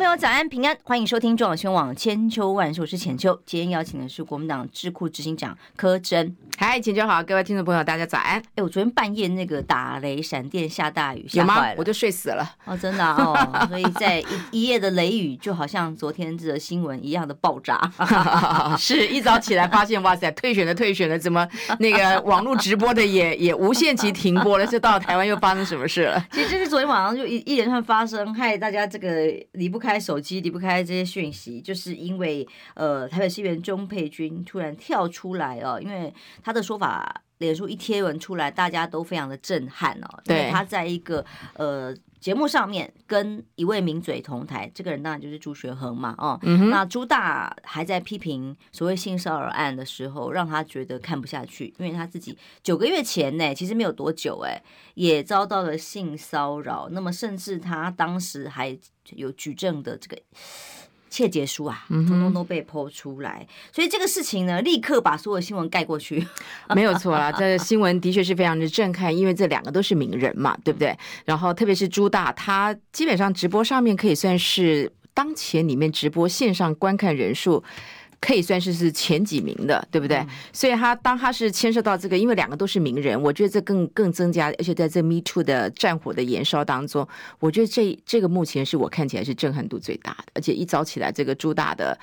朋友，早安平安，欢迎收听中广新闻网千秋万世，我是浅秋。今天邀请的是国民党智库执行长柯贞。嗨，浅秋好，各位听众朋友，大家早安。哎，我昨天半夜那个打雷、闪电、下大雨，有吗？我就睡死了。哦，真的哦，所以在一一夜的雷雨，就好像昨天这个新闻一样的爆炸。是一早起来发现，哇塞，退选的退选的，怎么那个网络直播的也 也无限期停播了？这到台湾又发生什么事了？其实这是昨天晚上就一一连串发生，害大家这个离不开手机，离不开这些讯息，就是因为呃，台北市议员钟佩君突然跳出来哦，因为他。的说法，脸书一贴文出来，大家都非常的震撼哦。对，因为他在一个呃节目上面跟一位名嘴同台，这个人当然就是朱学恒嘛。哦，嗯、那朱大还在批评所谓性骚扰案的时候，让他觉得看不下去，因为他自己九个月前呢，其实没有多久哎，也遭到了性骚扰。那么甚至他当时还有举证的这个。切结书啊，通通都被剖出来，嗯，所以这个事情呢，立刻把所有新闻盖过去。没有错啦，这个新闻的确是非常的震撼，因为这两个都是名人嘛，对不对？然后特别是朱大，他基本上直播上面可以算是当前里面直播线上观看人数。可以算是是前几名的，对不对？嗯、所以他当他是牵涉到这个，因为两个都是名人，我觉得这更更增加，而且在这 Me Too 的战火的燃烧当中，我觉得这这个目前是我看起来是震撼度最大的。而且一早起来，这个朱大的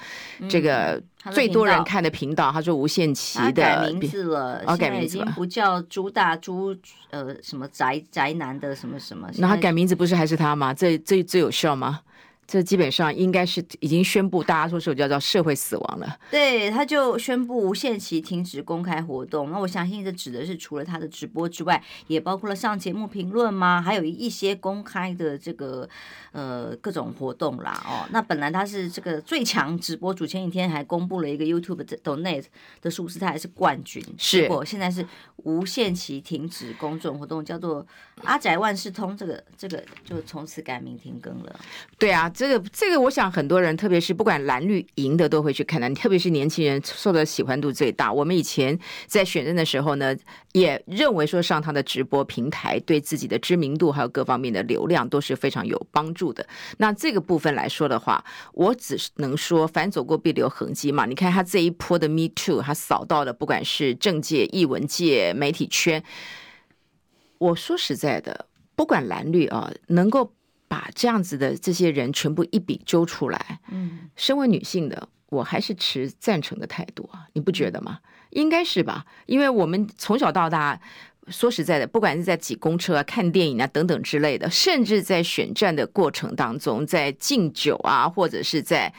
这个最多人看的频道，嗯、他说无限期的改名字了，哦，改名字已经不叫朱大朱呃什么宅宅男的什么什么，那他改名字不是还是他吗？这这最有效吗？这基本上应该是已经宣布，大家说是叫做社会死亡了。对，他就宣布无限期停止公开活动。那我相信这指的是除了他的直播之外，也包括了上节目评论吗？还有一些公开的这个呃各种活动啦。哦，那本来他是这个最强直播主，前几天还公布了一个 YouTube 的 Donate 的数字，他还是冠军。是，结果现在是无限期停止公众活动，叫做阿宅万事通。这个这个就从此改名停更了。对啊。这个这个，我想很多人，特别是不管蓝绿赢的，都会去看的。特别是年轻人，受的喜欢度最大。我们以前在选任的时候呢，也认为说上他的直播平台，对自己的知名度还有各方面的流量都是非常有帮助的。那这个部分来说的话，我只能说，凡走过必留痕迹嘛。你看他这一波的 Me Too，他扫到了不管是政界、艺文界、媒体圈。我说实在的，不管蓝绿啊，能够。把这样子的这些人全部一笔揪出来，嗯，身为女性的我还是持赞成的态度啊，你不觉得吗？应该是吧？因为我们从小到大，说实在的，不管是在挤公车啊、看电影啊等等之类的，甚至在选战的过程当中，在敬酒啊，或者是在。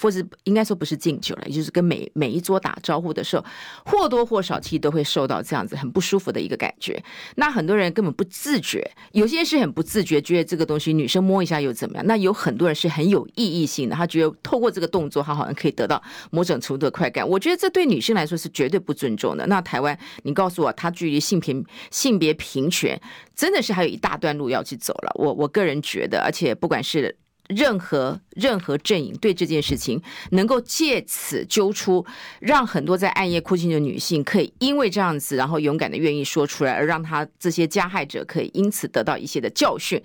或者应该说不是敬酒了，也就是跟每每一桌打招呼的时候，或多或少其实都会受到这样子很不舒服的一个感觉。那很多人根本不自觉，有些是很不自觉，觉得这个东西女生摸一下又怎么样？那有很多人是很有意义性的，他觉得透过这个动作，他好像可以得到某种程度的快感。我觉得这对女性来说是绝对不尊重的。那台湾，你告诉我，他距离性平性别平权真的是还有一大段路要去走了。我我个人觉得，而且不管是。任何任何阵营对这件事情能够借此揪出，让很多在暗夜哭泣的女性可以因为这样子，然后勇敢的愿意说出来，而让他这些加害者可以因此得到一些的教训。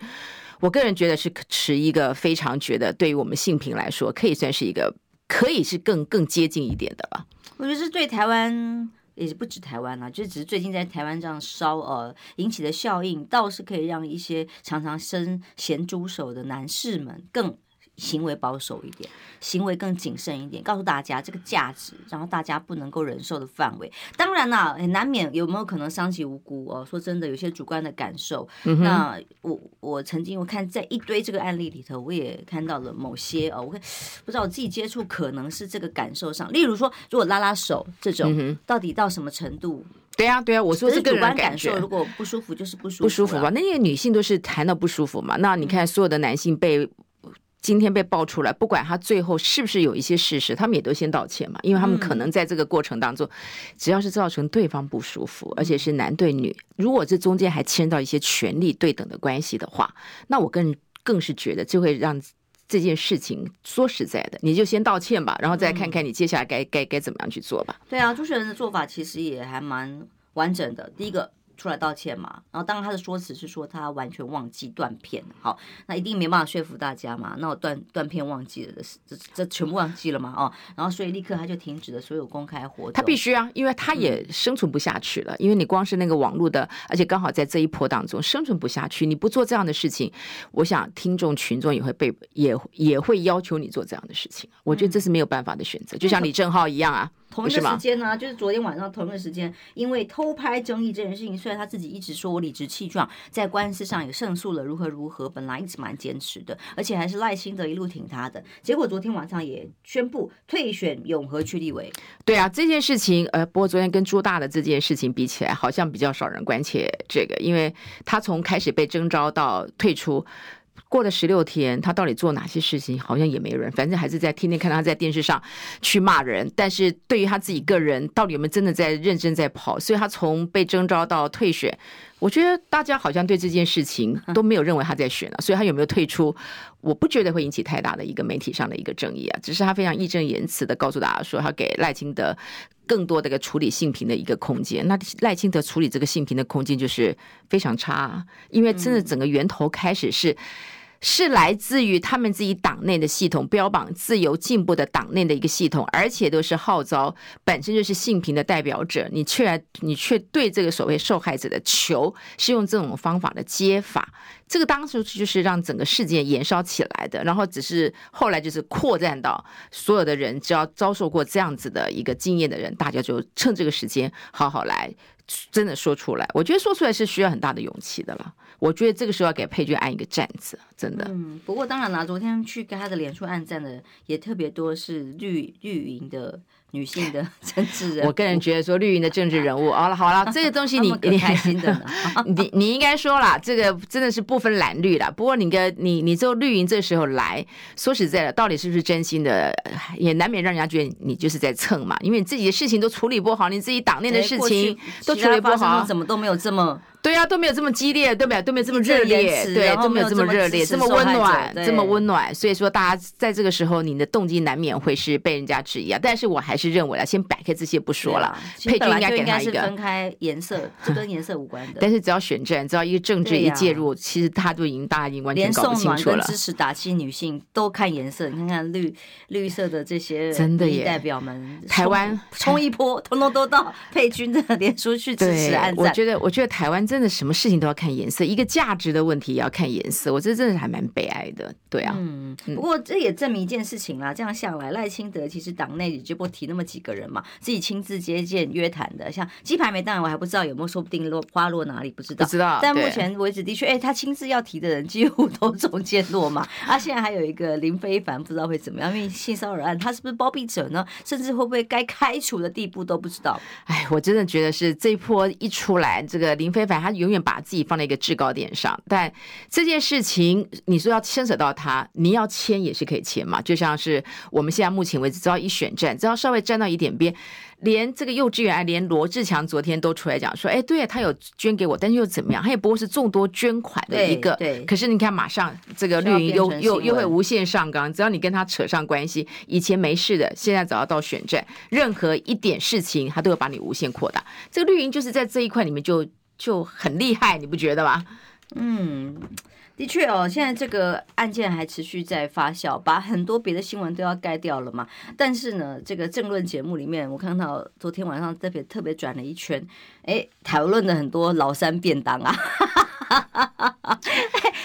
我个人觉得是持一个非常觉得，对于我们性平来说，可以算是一个可以是更更接近一点的吧。我觉得是对台湾。也不止台湾啦，就只是最近在台湾这样烧呃引起的效应，倒是可以让一些常常伸咸猪手的男士们更。行为保守一点，行为更谨慎一点，告诉大家这个价值，然后大家不能够忍受的范围。当然啦，难免有没有可能伤及无辜哦？说真的，有些主观的感受。嗯、那我我曾经我看在一堆这个案例里头，我也看到了某些哦，我看不知道我自己接触可能是这个感受上，例如说，如果拉拉手这种，嗯、到底到什么程度？对呀、啊、对呀、啊，我说是个人感，感受，如果不舒服就是不舒服，不舒服吧？那些女性都是谈到不舒服嘛？那你看所有的男性被。今天被爆出来，不管他最后是不是有一些事实，他们也都先道歉嘛，因为他们可能在这个过程当中，只要是造成对方不舒服，而且是男对女，如果这中间还牵到一些权力对等的关系的话，那我更更是觉得就会让这件事情，说实在的，你就先道歉吧，然后再看看你接下来该该该怎么样去做吧。对啊，朱学仁的做法其实也还蛮完整的。第一个。出来道歉嘛，然后当然他的说辞是说他完全忘记断片，好，那一定没办法说服大家嘛，那我断断片忘记了，这这这全部忘记了嘛，哦，然后所以立刻他就停止了所有公开活动。他必须啊，因为他也生存不下去了，嗯、因为你光是那个网络的，而且刚好在这一波当中生存不下去，你不做这样的事情，我想听众群众也会被也也会要求你做这样的事情，我觉得这是没有办法的选择，嗯、就像李正浩一样啊。同一个时间呢、啊，就是昨天晚上同一个时间，因为偷拍争议这件事情，虽然他自己一直说我理直气壮，在官司上也胜诉了，如何如何，本来一直蛮坚持的，而且还是耐心的一路挺他的，结果昨天晚上也宣布退选永和区立委。对啊，这件事情，呃，不过昨天跟朱大的这件事情比起来，好像比较少人关切这个，因为他从开始被征召到退出。过了十六天，他到底做哪些事情，好像也没人，反正还是在天天看他在电视上去骂人。但是对于他自己个人，到底有没有真的在认真在跑？所以他从被征召到退选，我觉得大家好像对这件事情都没有认为他在选了。所以他有没有退出，我不觉得会引起太大的一个媒体上的一个争议啊。只是他非常义正言辞的告诉大家说，他给赖清德更多的一个处理性平的一个空间。那赖清德处理这个性平的空间就是非常差，因为真的整个源头开始是。是来自于他们自己党内的系统，标榜自由进步的党内的一个系统，而且都是号召本身就是性平的代表者，你却你却对这个所谓受害者的求是用这种方法的接法，这个当时就是让整个事件燃烧起来的，然后只是后来就是扩展到所有的人，只要遭受过这样子的一个经验的人，大家就趁这个时间好好来真的说出来。我觉得说出来是需要很大的勇气的了。我觉得这个时候要给佩君按一个赞字，真的。嗯，不过当然啦，昨天去跟他的脸书按赞的也特别多，是绿绿营的。女性的政治人，我个人觉得说绿营的政治人物，好了好了，这个东西你你开心的，你你应该说啦，这个真的是不分蓝绿啦。不过你跟你你做绿营这时候来说实在的，到底是不是真心的，也难免让人家觉得你就是在蹭嘛。因为你自己的事情都处理不好，你自己党内的事情都处理不好，怎么都没有这么。对呀、啊，都没有这么激烈，对不对？都没有这么热烈，对，都没有这么热烈，这么温暖，这么温暖。所以说，大家在这个时候，你的动机难免会是被人家质疑啊。但是我还是认为啊，先摆开这些不说了，佩君应该给他一个分开颜色，这跟颜色无关的。但是只要选战，只要一个政治一介入，其实他就已经大家已经完全搞不清楚了。支持打击女性都看颜色，你看看绿绿色的这些真的代表们，台湾冲一波，通通都到佩君的脸书去支持暗赞。我觉得，我觉得台湾真的什么事情都要。看颜色，一个价值的问题也要看颜色，我觉得真的还蛮悲哀的，对啊。嗯，不过这也证明一件事情啦，这样下来，赖清德其实党内也就不提那么几个人嘛，自己亲自接见约谈的，像鸡排没，当然我还不知道有没有，说不定落花落哪里不知道，不知道。但目前为止的确，哎、欸，他亲自要提的人几乎都中箭落马。啊，现在还有一个林非凡，不知道会怎么样，因为性骚扰案，他是不是包庇者呢？甚至会不会该开除的地步都不知道。哎，我真的觉得是这一波一出来，这个林飞帆他永远把自己放在一个制高点上，但这件事情你说要牵扯到他，你要签也是可以签嘛。就像是我们现在目前为止，只要一选战，只要稍微站到一点边，连这个幼稚园，连罗志强昨天都出来讲说，哎，对他有捐给我，但是又怎么样？他也不过是众多捐款的一个。对。可是你看，马上这个绿营又又又会无限上纲，只要你跟他扯上关系，以前没事的，现在只要到选战，任何一点事情，他都会把你无限扩大。这个绿营就是在这一块里面就。就很厉害，你不觉得吗？嗯，的确哦，现在这个案件还持续在发酵，把很多别的新闻都要盖掉了嘛。但是呢，这个政论节目里面，我看到昨天晚上特别特别转了一圈，哎，讨论的很多老三便当啊。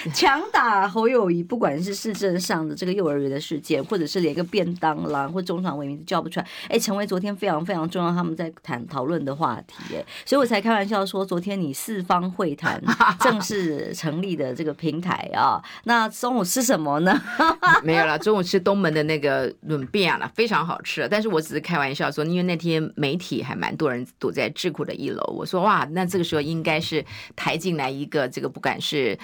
强打侯友谊，不管是市政上的这个幼儿园的事件，或者是连个便当啦或中常委名字叫不出来，哎，成为昨天非常非常重要他们在谈讨论的话题，哎，所以我才开玩笑说，昨天你四方会谈正式成立的这个平台啊，那中午吃什么呢？没有了，中午吃东门的那个润饼了，非常好吃。但是我只是开玩笑说，因为那天媒体还蛮多人堵在智库的一楼，我说哇，那这个时候应该是抬进来一个这个不管是。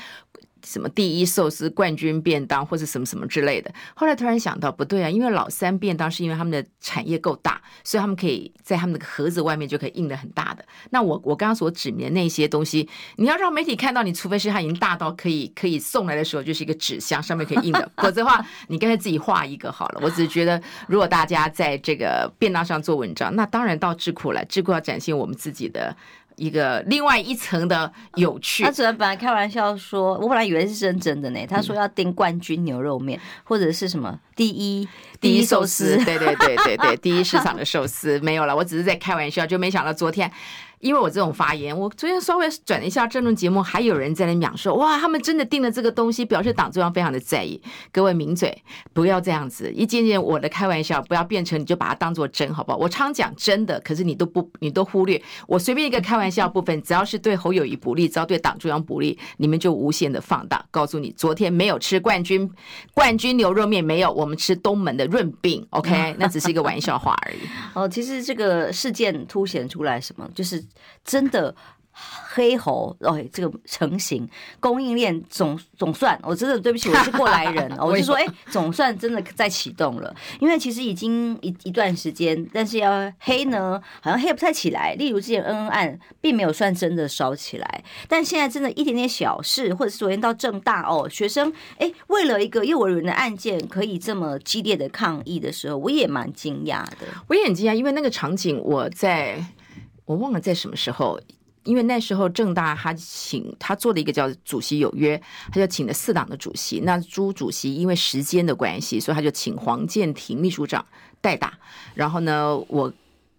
什么第一寿司冠军便当或者什么什么之类的。后来突然想到不对啊，因为老三便当是因为他们的产业够大，所以他们可以在他们的盒子外面就可以印的很大的。那我我刚刚所指明的那些东西，你要让媒体看到，你除非是它已经大到可以可以送来的时候就是一个纸箱上面可以印的，否则的话你干脆自己画一个好了。我只是觉得，如果大家在这个便当上做文章，那当然到智库来，智库要展现我们自己的。一个另外一层的有趣。他只能本来开玩笑说，我本来以为是认真的呢。他说要订冠军牛肉面，或者是什么第一第一寿司，对对对对对，第一市场的 寿司没有了。我只是在开玩笑，就没想到昨天。因为我这种发言，我昨天稍微转了一下政论节目，还有人在那讲说，哇，他们真的定了这个东西，表示党中央非常的在意。各位名嘴，不要这样子，一件件我的开玩笑，不要变成你就把它当做真，好不好？我常讲真的，可是你都不，你都忽略。我随便一个开玩笑部分，只要是对侯友谊不利，只要对党中央不利，你们就无限的放大，告诉你昨天没有吃冠军冠军牛肉面，没有，我们吃东门的润饼，OK，那只是一个玩笑话而已。哦，其实这个事件凸显出来什么，就是。真的黑猴哦，这个成型供应链总总算，我真的对不起，我是过来人，我就说哎，总算真的在启动了。因为其实已经一一段时间，但是要黑呢，好像黑不太起来。例如之前恩恩案，并没有算真的烧起来，但现在真的一点点小事，或者是昨天到正大哦，学生哎，为了一个幼儿园的案件，可以这么激烈的抗议的时候，我也蛮惊讶的。我也很惊讶，因为那个场景我在。我忘了在什么时候，因为那时候正大他请他做了一个叫主席有约，他就请了四党的主席。那朱主席因为时间的关系，所以他就请黄建庭秘书长代打。然后呢，我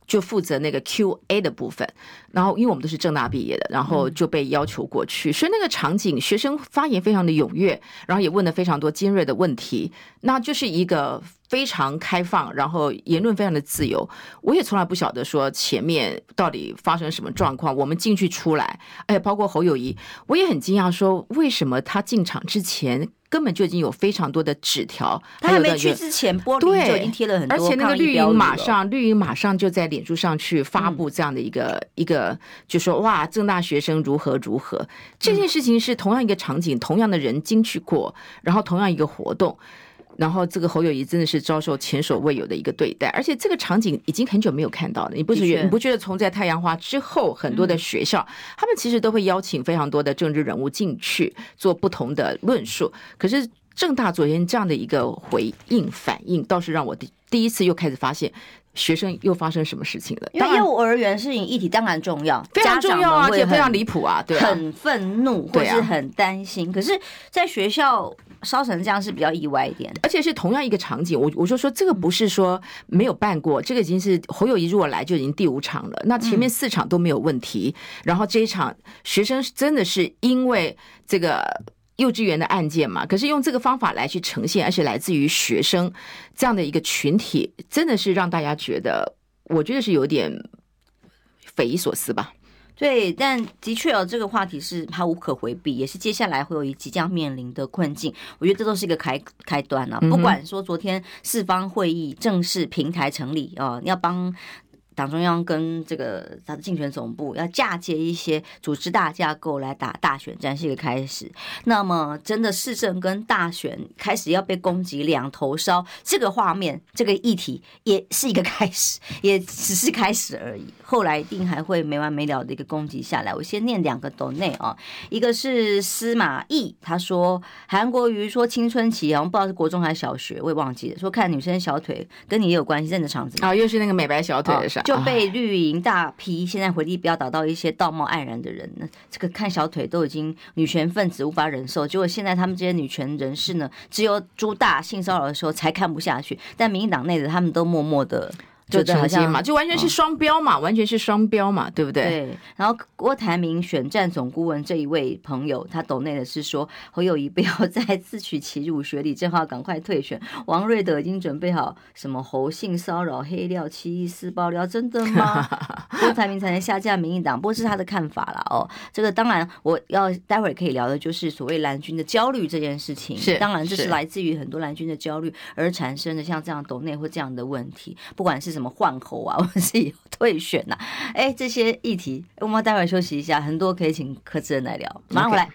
就负责那个 Q&A 的部分。然后因为我们都是正大毕业的，然后就被要求过去。所以那个场景，学生发言非常的踊跃，然后也问了非常多尖锐的问题。那就是一个。非常开放，然后言论非常的自由。我也从来不晓得说前面到底发生什么状况。我们进去出来，哎，包括侯友谊，我也很惊讶，说为什么他进场之前根本就已经有非常多的纸条，他还没去之前玻璃就已经贴了很多，而且那个绿营马上绿营马上就在脸书上去发布这样的一个、嗯、一个，就说哇，正大学生如何如何。这件事情是同样一个场景，同样的人进去过，然后同样一个活动。然后这个侯友谊真的是遭受前所未有的一个对待，而且这个场景已经很久没有看到了。你不觉得？你不觉得从在太阳花之后，很多的学校，他们其实都会邀请非常多的政治人物进去做不同的论述。可是正大昨天这样的一个回应反应，倒是让我第第一次又开始发现学生又发生什么事情了。因为幼儿园事情议题当然重要，非常重要啊，而且非常离谱啊，对，很愤怒或是很担心。可是，在学校。烧成这样是比较意外一点，而且是同样一个场景。我我就说这个不是说没有办过，这个已经是侯友谊如果来就已经第五场了。那前面四场都没有问题，然后这一场学生真的是因为这个幼稚园的案件嘛，可是用这个方法来去呈现，而且来自于学生这样的一个群体，真的是让大家觉得，我觉得是有点匪夷所思吧。对，但的确哦，这个话题是它无可回避，也是接下来会有一即将面临的困境。我觉得这都是一个开开端啊。不管说昨天四方会议正式平台成立啊，要帮。党中央跟这个他的竞选总部要嫁接一些组织大架构来打大选战是一个开始。那么，真的市政跟大选开始要被攻击两头烧，这个画面、这个议题也是一个开始，也只是开始而已。后来一定还会没完没了的一个攻击下来。我先念两个斗内啊，一个是司马懿，他说韩国瑜说青春期好像不知道是国中还是小学，我也忘记了。说看女生小腿跟你也有关系，在你的场子啊，又是那个美白小腿的事。就被绿营大批现在回力镖打到一些道貌岸然的人那，这个看小腿都已经女权分子无法忍受，结果现在他们这些女权人士呢，只有朱大性骚扰的时候才看不下去，但民进党内的他们都默默的。就承接嘛，就完全是双标嘛，哦、完全是双标嘛，对不对？对。然后郭台铭选战总顾问这一位朋友，他抖内的是说侯友谊不要 再自取其辱，学李正浩赶快退选。王瑞德已经准备好什么侯性骚扰黑料、七一四爆料，真的吗？郭台铭才能下架民进党，不过是他的看法啦。哦。这个当然，我要待会儿可以聊的就是所谓蓝军的焦虑这件事情。是，当然这是来自于很多蓝军的焦虑而产生的，像这样抖内或这样的问题，不管是什么。什么换候啊，或者是有退选呐、啊？哎，这些议题，我们待会儿休息一下，很多可以请柯志恩来聊。马上回来。Okay.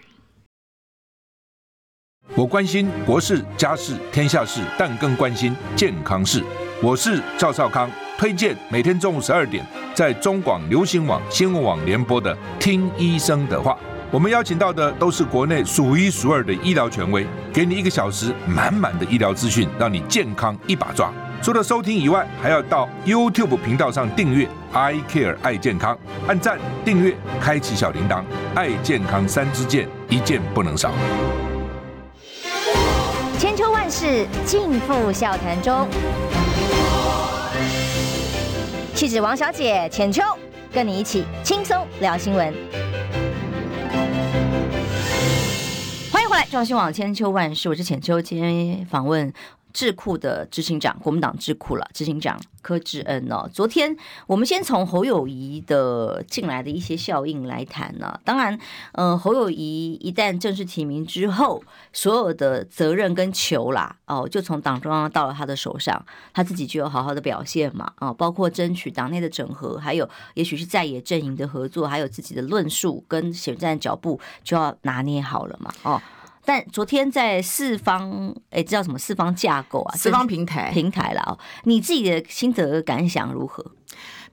我关心国事、家事、天下事，但更关心健康事。我是赵少康，推荐每天中午十二点在中广流行网、新闻网联播的《听医生的话》。我们邀请到的都是国内数一数二的医疗权威，给你一个小时满满的医疗资讯，让你健康一把抓。除了收听以外，还要到 YouTube 频道上订阅 “I Care 爱健康”，按赞、订阅、开启小铃铛，爱健康三支箭，一件不能少。千秋万世尽付笑谈中。气质王小姐浅秋，跟你一起轻松聊新闻。欢迎回来，中新网千秋万世，我是浅秋，今天访问。智库的执行长，国民党智库了，执行长柯志恩哦。昨天我们先从侯友宜的进来的一些效应来谈呢、当然，呃，侯友宜一旦正式提名之后，所有的责任跟球啦，哦，就从党中央到了他的手上，他自己就有好好的表现嘛，啊，包括争取党内的整合，还有也许是在野阵营的合作，还有自己的论述跟选战脚步，就要拿捏好了嘛，哦。但昨天在四方，哎，这叫什么？四方架构啊，四方平台平台了哦。你自己的心得感想如何？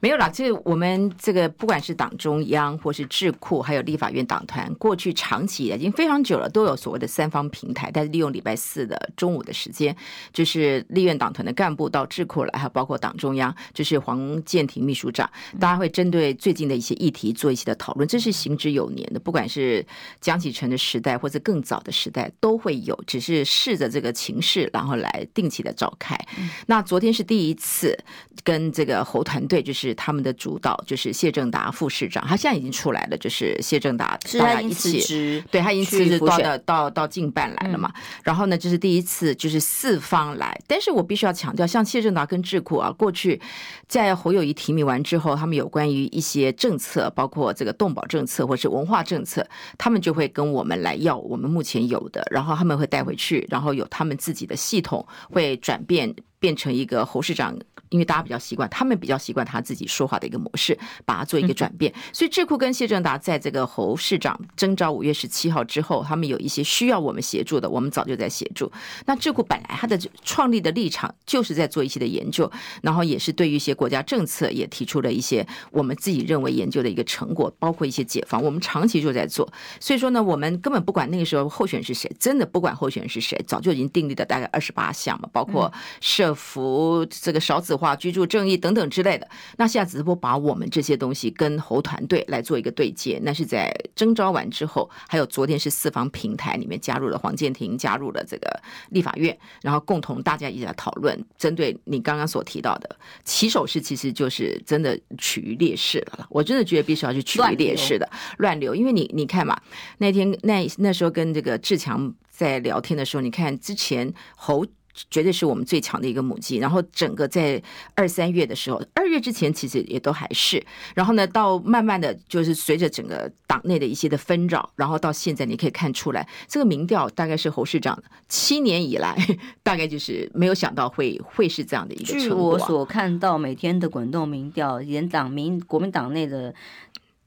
没有啦，这我们这个不管是党中央或是智库，还有立法院党团，过去长期已经非常久了，都有所谓的三方平台。但是利用礼拜四的中午的时间，就是立院党团的干部到智库来，还有包括党中央，就是黄建庭秘书长，大家会针对最近的一些议题做一些的讨论，这是行之有年的。不管是江启臣的时代，或者更早的时代，都会有，只是试着这个情势，然后来定期的召开。那昨天是第一次跟这个侯团队，就是。他们的主导就是谢正达副市长，他现在已经出来了，就是谢正达大家一起，对他已经辞职到到到到近办来了嘛。然后呢，这是第一次，就是四方来。但是我必须要强调，像谢正达跟智库啊，过去在侯友谊提名完之后，他们有关于一些政策，包括这个动保政策或是文化政策，他们就会跟我们来要我们目前有的，然后他们会带回去，然后有他们自己的系统会转变变成一个侯市长。因为大家比较习惯，他们比较习惯他自己说话的一个模式，把它做一个转变。所以智库跟谢正达在这个侯市长征召五月十七号之后，他们有一些需要我们协助的，我们早就在协助。那智库本来他的创立的立场就是在做一些的研究，然后也是对于一些国家政策也提出了一些我们自己认为研究的一个成果，包括一些解放，我们长期就在做。所以说呢，我们根本不管那个时候候选人是谁，真的不管候选人是谁，早就已经订立了大概二十八项嘛，包括社福这个少子化。居住正义等等之类的，那现在只是不把我们这些东西跟侯团队来做一个对接。那是在征召完之后，还有昨天是四方平台里面加入了黄建庭，加入了这个立法院，然后共同大家一起来讨论，针对你刚刚所提到的起手式，其实就是真的处于劣势了。我真的觉得必须要去处于劣势的乱流，因为你你看嘛，那天那那时候跟这个志强在聊天的时候，你看之前侯。绝对是我们最强的一个母鸡。然后整个在二三月的时候，二月之前其实也都还是。然后呢，到慢慢的就是随着整个党内的一些的纷扰，然后到现在你可以看出来，这个民调大概是侯市长七年以来 大概就是没有想到会会是这样的一个。据我所看到每天的滚动民调，连党民国民党内的。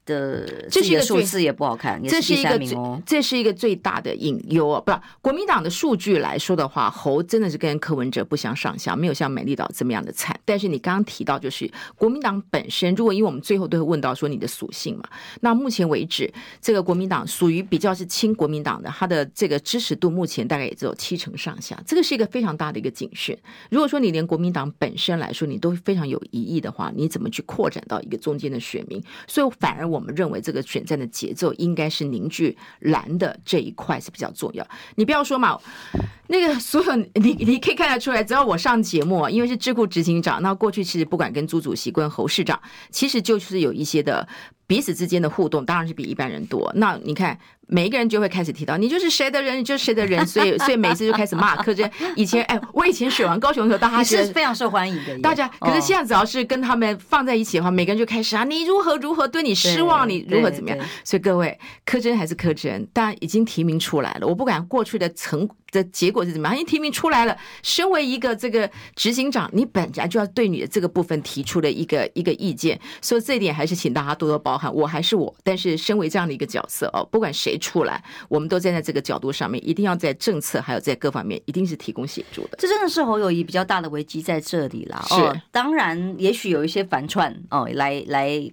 的这是一个数字也不好看，这是一个最这是一个最大的隐忧啊！不，国民党的数据来说的话，侯真的是跟柯文哲不相上下，没有像美丽岛这么样的惨。但是你刚刚提到，就是国民党本身，如果因为我们最后都会问到说你的属性嘛，那目前为止，这个国民党属于比较是亲国民党的，他的这个支持度目前大概也只有七成上下，这个是一个非常大的一个警讯。如果说你连国民党本身来说你都非常有疑义的话，你怎么去扩展到一个中间的选民？所以反而我。我们认为这个选战的节奏应该是凝聚蓝的这一块是比较重要。你不要说嘛，那个所有你你可以看得出来，只要我上节目，因为是智库执行长，那过去其实不管跟朱主席、跟侯市长，其实就是有一些的彼此之间的互动，当然是比一般人多。那你看。每一个人就会开始提到你就是谁的人，你就是谁的人，所以 所以每次就开始骂柯志恩。以前哎，我以前选完高雄的时候，大家是非常受欢迎的，大家。可是现在只要是跟他们放在一起的话，每个人就开始啊，你如何如何对你失望，你如何怎么样。所以各位，柯真还是柯志恩，当然已经提名出来了。我不管过去的成的结果是怎么样，已经提名出来了。身为一个这个执行长，你本来就要对你的这个部分提出的一个一个意见，所以这一点还是请大家多多包涵，我还是我。但是身为这样的一个角色哦，不管谁出来，我们都站在这个角度上面，一定要在政策还有在各方面，一定是提供协助的。这真的是侯友谊比较大的危机在这里啦。是，哦，当然，也许有一些反串哦，来来。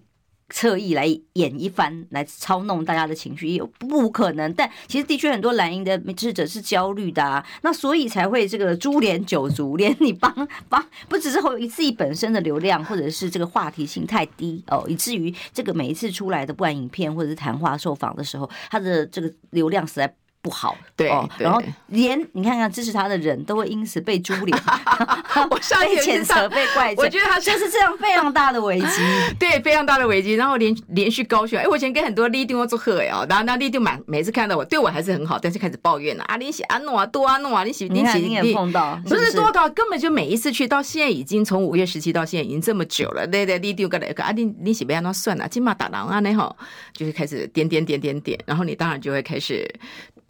侧翼来演一番，来操弄大家的情绪，也不可能。但其实的确很多蓝营的支持者是焦虑的啊，那所以才会这个株连九族，连你帮帮不只是侯友宜自己本身的流量，或者是这个话题性太低哦，以至于这个每一次出来的不管影片或者是谈话受访的时候，他的这个流量实在。不好，对，哦、然后连你看看支持他的人都会因此被株连，我上 一被谴责、被怪罪，我觉得他就是这样非常大的危机，对，非常大的危机。然后连连续高选，哎，我以前跟很多立定要做贺哎哦，然后那立定满每次看到我，对我还是很好，但是开始抱怨了啊，你写啊弄啊多啊弄啊，你写你写你也碰到，不是多到根本就每一次去到现在已经从五月十七到现在已经这么久了，对对，立定个来个啊，你你写不要那算了，金马打狼啊那好，就是开始点点点点点，然后你当然就会开始。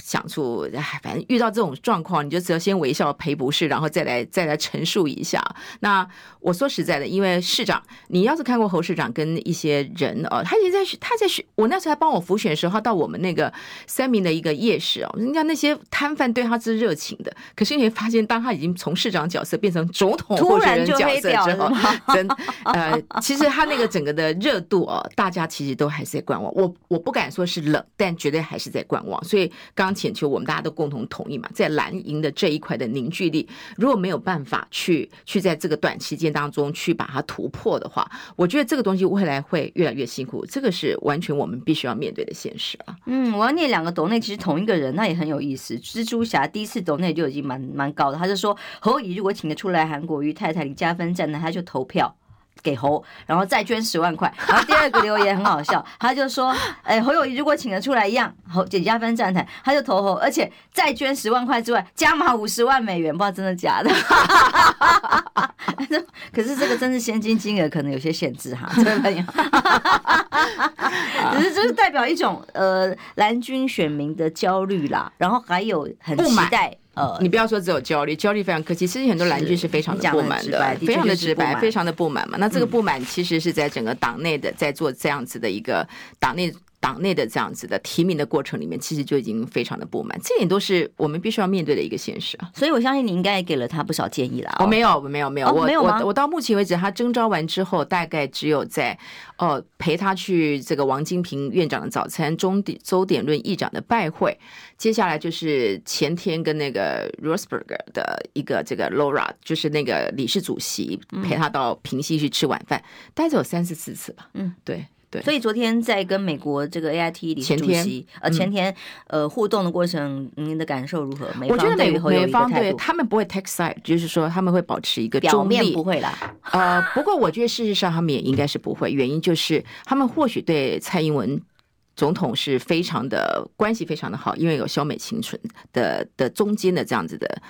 想出，哎，反正遇到这种状况，你就只要先微笑赔不是，然后再来再来陈述一下。那我说实在的，因为市长，你要是看过侯市长跟一些人哦，他也在他在选，我那时候还帮我辅选的时候，他到我们那个三民的一个夜市哦，人家那些摊贩对他是热情的。可是你会发现，当他已经从市长角色变成总统候选人角色之后，真呃，其实他那个整个的热度哦，大家其实都还是在观望。我我不敢说是冷，但绝对还是在观望。所以刚。刚请求我们大家都共同同意嘛，在蓝营的这一块的凝聚力，如果没有办法去去在这个短期间当中去把它突破的话，我觉得这个东西未来会越来越辛苦，这个是完全我们必须要面对的现实啊。嗯，我要念两个斗内，其实同一个人，那也很有意思。蜘蛛侠第一次斗内就已经蛮蛮高的，他就说侯友宜如果请得出来韩国瑜太太领加分站，呢他就投票。给侯，然后再捐十万块。然后第二个留言很好笑，他就说：“哎，侯友宜如果请得出来一样，侯减加分站台，他就投侯，而且再捐十万块之外，加码五十万美元，不知道真的假的。”可是这个真是现金金额可能有些限制哈，这位朋友。只是这是代表一种呃蓝军选民的焦虑啦，然后还有很期待。呃，你不要说只有焦虑，焦虑非常客气。其实很多蓝军是非常的不满的，的非常的直白，非常的不满嘛。那这个不满其实是在整个党内的，在做这样子的一个党内。党内的这样子的提名的过程里面，其实就已经非常的不满，这点都是我们必须要面对的一个现实啊。所以我相信你应该也给了他不少建议啦。我、哦、没有，没有，没有，我、哦、没有我我到目前为止，他征召完之后，大概只有在哦陪他去这个王金平院长的早餐，中点周点论议长的拜会，接下来就是前天跟那个 Rosberg 的一个这个 Laura，就是那个理事主席陪他到平西去吃晚饭，嗯、大概只有三四四次吧。嗯，对。所以昨天在跟美国这个 AIT 理事主席呃前天呃互动的过程，您的感受如何？我觉得美美方对他们不会 take side，就是说他们会保持一个中立，表面不会啦。呃，不过我觉得事实上他们也应该是不会，原因就是他们或许对蔡英文总统是非常的关系非常的好，因为有萧美琴存的的中间的这样子的。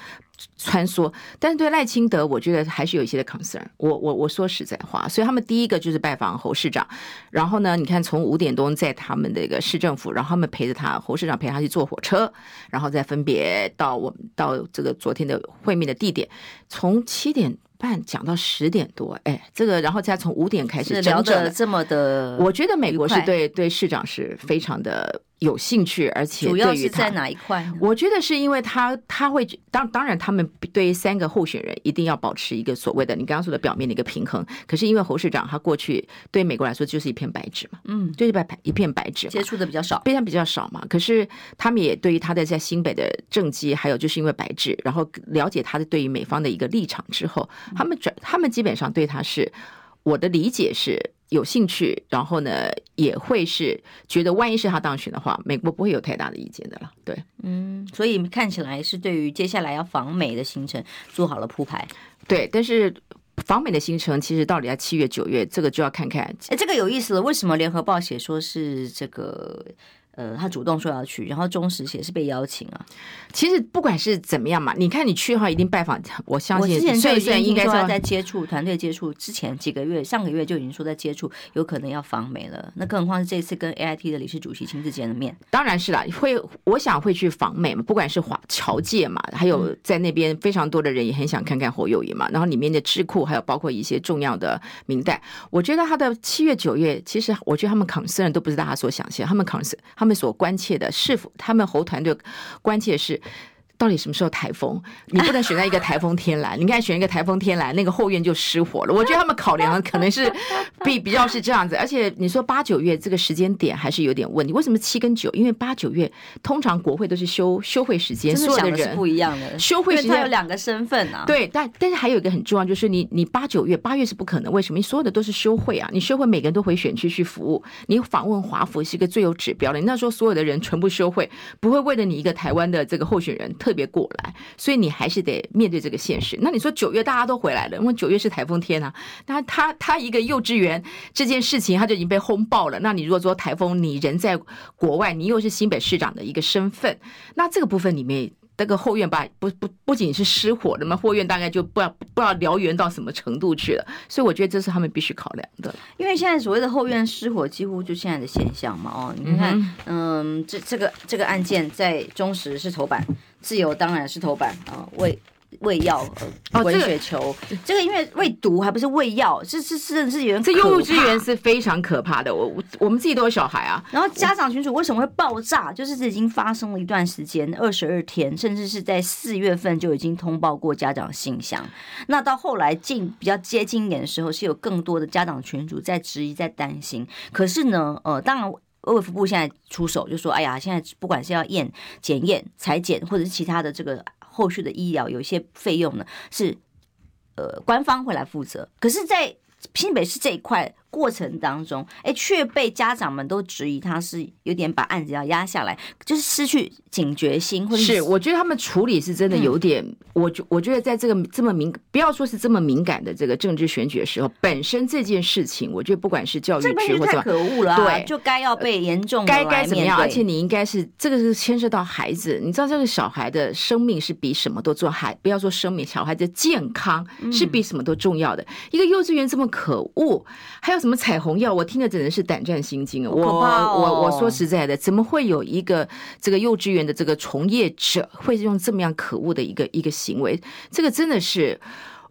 穿梭，但是对赖清德，我觉得还是有一些的 concern。我我我说实在话，所以他们第一个就是拜访侯市长，然后呢，你看从五点钟在他们的一个市政府，然后他们陪着他，侯市长陪他去坐火车，然后再分别到我们到这个昨天的会面的地点，从七点半讲到十点多，哎，这个然后再从五点开始聊的这么的，我觉得美国是对对市长是非常的。有兴趣，而且主要是在哪一块？我觉得是因为他他会当当然，他们对于三个候选人一定要保持一个所谓的你刚刚说的表面的一个平衡。可是因为侯市长他过去对美国来说就是一片白纸嘛，嗯，就是白一片白纸，接触的比较少，非常比较少嘛。可是他们也对于他的在新北的政绩，还有就是因为白纸，然后了解他的对于美方的一个立场之后，他们转他们基本上对他是我的理解是。有兴趣，然后呢，也会是觉得，万一是他当选的话，美国不会有太大的意见的了。对，嗯，所以看起来是对于接下来要访美的行程做好了铺排。对，但是访美的行程其实到底在七月、九月，这个就要看看。哎，这个有意思了，为什么联合报写说是这个呃，他主动说要去，然后中时也是被邀请啊。其实不管是怎么样嘛，你看你去的话，一定拜访。我相信，我之前应该说在接触团队接触之前几个月，上个月就已经说在接触，有可能要访美了。那更何况是这次跟 AIT 的理事主席亲自见了面。当然是啦，会我想会去访美嘛，不管是华侨界嘛，还有在那边非常多的人也很想看看侯友谊嘛。然后里面的智库还有包括一些重要的名代，我觉得他的七月九月，其实我觉得他们 concern 都不是大家所想象，他们 concern 他们所关切的是否他们侯团队关切是。到底什么时候台风？你不能选在一个台风天来，你看选一个台风天来，那个后院就失火了。我觉得他们考量可能是 比比较是这样子，而且你说八九月这个时间点还是有点问题。为什么七跟九？因为八九月通常国会都是休休会时间，所有的人是不一样的。休会时间有两个身份啊。对，但但是还有一个很重要，就是你你八九月八月是不可能，为什么？你所有的都是休会啊，你休会每个人都回选区去服务。你访问华府是一个最有指标的，你那时候所有的人全部休会，不会为了你一个台湾的这个候选人特别过来。所以你还是得面对这个现实。那你说九月大家都回来了，因为九月是台风天啊。那他他一个幼稚园这件事情，他就已经被轰爆了。那你如果说台风，你人在国外，你又是新北市长的一个身份，那这个部分里面。那个后院吧，不不 不仅是失火的嘛，后院大概就不知道不知道燎原到什么程度去了，所以我觉得这是他们必须考量的。因为现在所谓的后院失火，几乎就现在的现象嘛。哦，你看，嗯，嗯，这这个这个案件在中时是头版，自由当然是头版啊，为。喂药，滚雪球，哦这个、因为喂毒还不是喂药，是是是是有人。这幼稚园是非常可怕的，我我们自己都有小孩啊。然后家长群组为什么会爆炸？就是这已经发生了一段时间，二十二天，甚至是在四月份就已经通报过家长信箱。那到后来近比较接近一点的时候，是有更多的家长群组在质疑、在担心。可是呢，呃，当然卫福部现在出手就说：“哎呀，现在不管是要验、检验、裁剪，或者是其他的这个。”后续的医疗有一些费用呢，是呃官方会来负责，可是，在新北市这一块。过程当中，哎，却被家长们都质疑他是有点把案子要压下来，就是失去警觉心，或者是，是我觉得他们处理是真的有点，嗯、我觉我觉得在这个这么敏，不要说是这么敏感的这个政治选举的时候，本身这件事情，我觉得不管是教育局或者可恶了、啊，对，就该要被严重该该怎么样，而且你应该是这个是牵涉到孩子，你知道这个小孩的生命是比什么都重要，还不要说生命，小孩的健康是比什么都重要的。嗯、一个幼稚园这么可恶，还有。什么彩虹药？我听的真的是胆战心惊啊！我我我说实在的，怎么会有一个这个幼稚园的这个从业者会用这么样可恶的一个一个行为？这个真的是。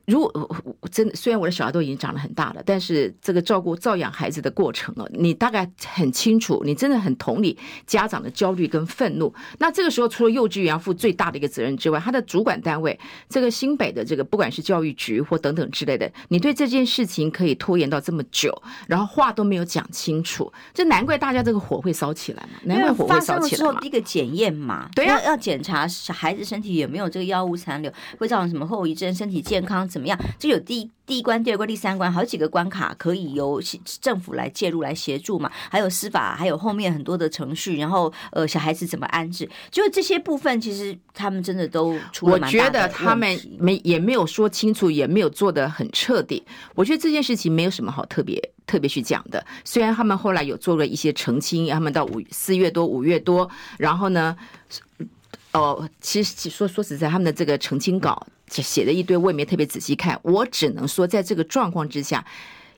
如果真的，虽然我的小孩都已经长得很大了，但是这个照顾、照养孩子的过程哦，你大概很清楚，你真的很同理家长的焦虑跟愤怒。那这个时候，除了幼稚园要负最大的一个责任之外，他的主管单位，这个新北的这个不管是教育局或等等之类的，你对这件事情可以拖延到这么久，然后话都没有讲清楚，这难怪大家这个火会烧起来嘛，难怪火会烧起来嘛。第一个检验嘛，对呀，要检查小孩子身体有没有这个药物残留，会造成什么后遗症，身体健康。怎么样？就有第一第一关、第二关、第三关，好几个关卡可以由政府来介入、来协助嘛。还有司法，还有后面很多的程序，然后呃，小孩子怎么安置，就这些部分，其实他们真的都出了的。我觉得他们没也没有说清楚，也没有做得很彻底。我觉得这件事情没有什么好特别特别去讲的。虽然他们后来有做了一些澄清，他们到五四月多、五月多，然后呢，哦，其实说说实在，他们的这个澄清稿。写的一堆，我也没特别仔细看。我只能说，在这个状况之下，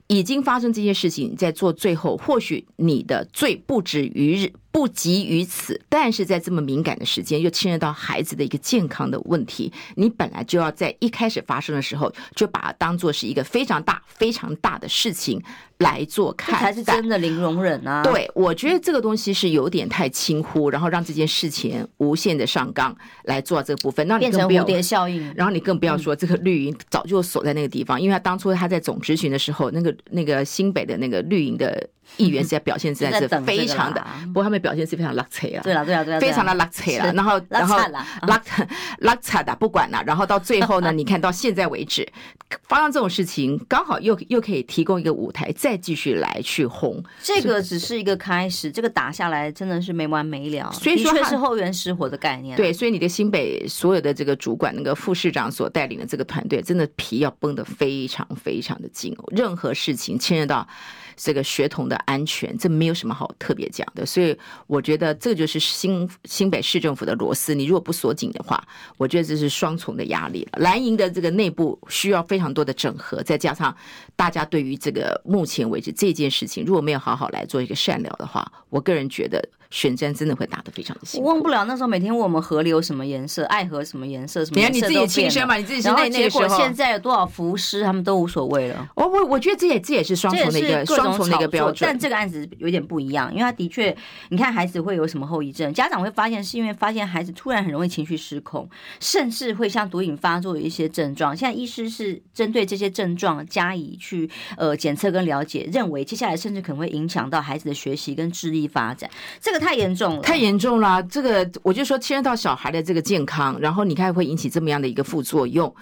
已经发生这些事情，在做最后，或许你的罪不止于日。不急于此，但是在这么敏感的时间，又牵涉到孩子的一个健康的问题，你本来就要在一开始发生的时候，就把它当做是一个非常大、非常大的事情来做看，才是真的零容忍啊！对，我觉得这个东西是有点太轻忽，然后让这件事情无限的上纲来做这个部分，那你更不要变成蝴蝶效应。然后你更不要说这个绿营早就锁在那个地方，嗯、因为他当初他在总执询的时候，那个那个新北的那个绿营的。议员是在表现实在是非常的，不过他们表现是非常拉扯啊，对了对了对了，非常的拉扯了，然后然后拉拉扯的不管了，然后到最后呢，你看到现在为止发生这种事情，刚好又又可以提供一个舞台，再继续来去轰。这个只是一个开始，这个打下来真的是没完没了。所以说是后援失火的概念。对，所以你的新北所有的这个主管，那个副市长所带领的这个团队，真的皮要绷得非常非常的紧哦，任何事情牵涉到。这个血统的安全，这没有什么好特别讲的，所以我觉得这就是新新北市政府的螺丝，你如果不锁紧的话，我觉得这是双重的压力了。蓝营的这个内部需要非常多的整合，再加上大家对于这个目前为止这件事情，如果没有好好来做一个善了的话，我个人觉得。选战真的会打得非常的辛苦。我忘不了那时候每天问我们河流什么颜色，爱河什么颜色，什么颜色你看你自己亲身嘛，你自己是那那个时候。现在有多少浮尸，他们都无所谓了。我我我觉得这也这也是双重的一个双重的一个标准。但这个案子有点不一样，因为他的确，你看孩子会有什么后遗症，家长会发现是因为发现孩子突然很容易情绪失控，甚至会像毒瘾发作的一些症状。现在医师是针对这些症状加以去呃检测跟了解，认为接下来甚至可能会影响到孩子的学习跟智力发展。这个太严重了。太严重了，这个我就说牵涉到小孩的这个健康，然后你看会引起这么样的一个副作用。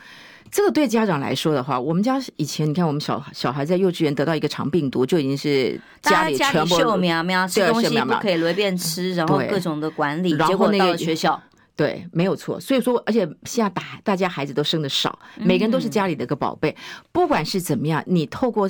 这个对家长来说的话，我们家以前你看我们小小孩在幼稚园得到一个肠病毒，就已经是家里全部秀苗苗吃东西不可以随便吃，然后各种的管理，结果到了学校，对，没有错。所以说，而且现在大大家孩子都生的少，每个人都是家里的一个宝贝，不管是怎么样，你透过。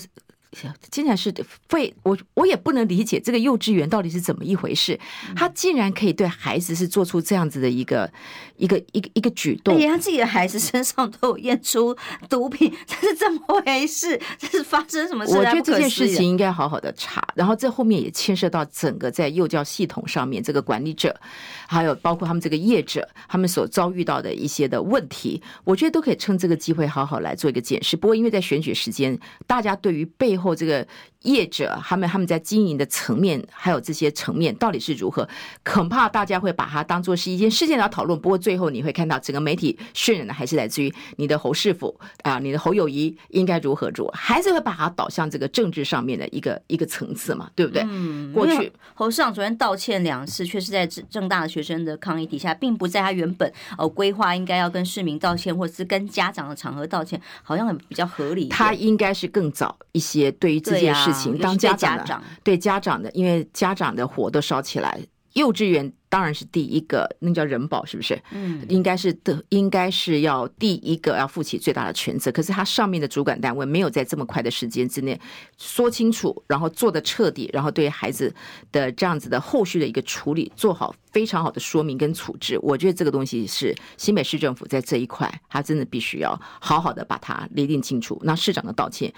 竟然是会我我也不能理解这个幼稚园到底是怎么一回事，他竟然可以对孩子是做出这样子的一个一个一个一个举动，连他自己的孩子身上都有验出毒品，这是怎么回事？这是发生什么事？我觉得这件事情应该好好的查，然后这后面也牵涉到整个在幼教系统上面这个管理者，还有包括他们这个业者，他们所遭遇到的一些的问题，我觉得都可以趁这个机会好好来做一个检视。不过因为在选举时间，大家对于背后后这个业者，他们他们在经营的层面，还有这些层面到底是如何？恐怕大家会把它当做是一件事件来讨论。不过最后你会看到，整个媒体渲染的还是来自于你的侯师傅啊，你的侯友谊应该如何做，还是会把它导向这个政治上面的一个一个层次嘛，对不对？嗯，过去侯市长昨天道歉两次，却是在正大的学生的抗议底下，并不在他原本呃规划应该要跟市民道歉，或者是跟家长的场合道歉，好像很比较合理。他应该是更早一些。对于这件事情，当家长的对家长的，因为家长的火都烧起来，幼稚园当然是第一个，那叫人保是不是？嗯，应该是的，应该是要第一个要负起最大的全责。可是他上面的主管单位没有在这么快的时间之内说清楚，然后做的彻底，然后对孩子的这样子的后续的一个处理做好非常好的说明跟处置。我觉得这个东西是新北市政府在这一块，他真的必须要好好的把它厘定清楚。那市长的道歉。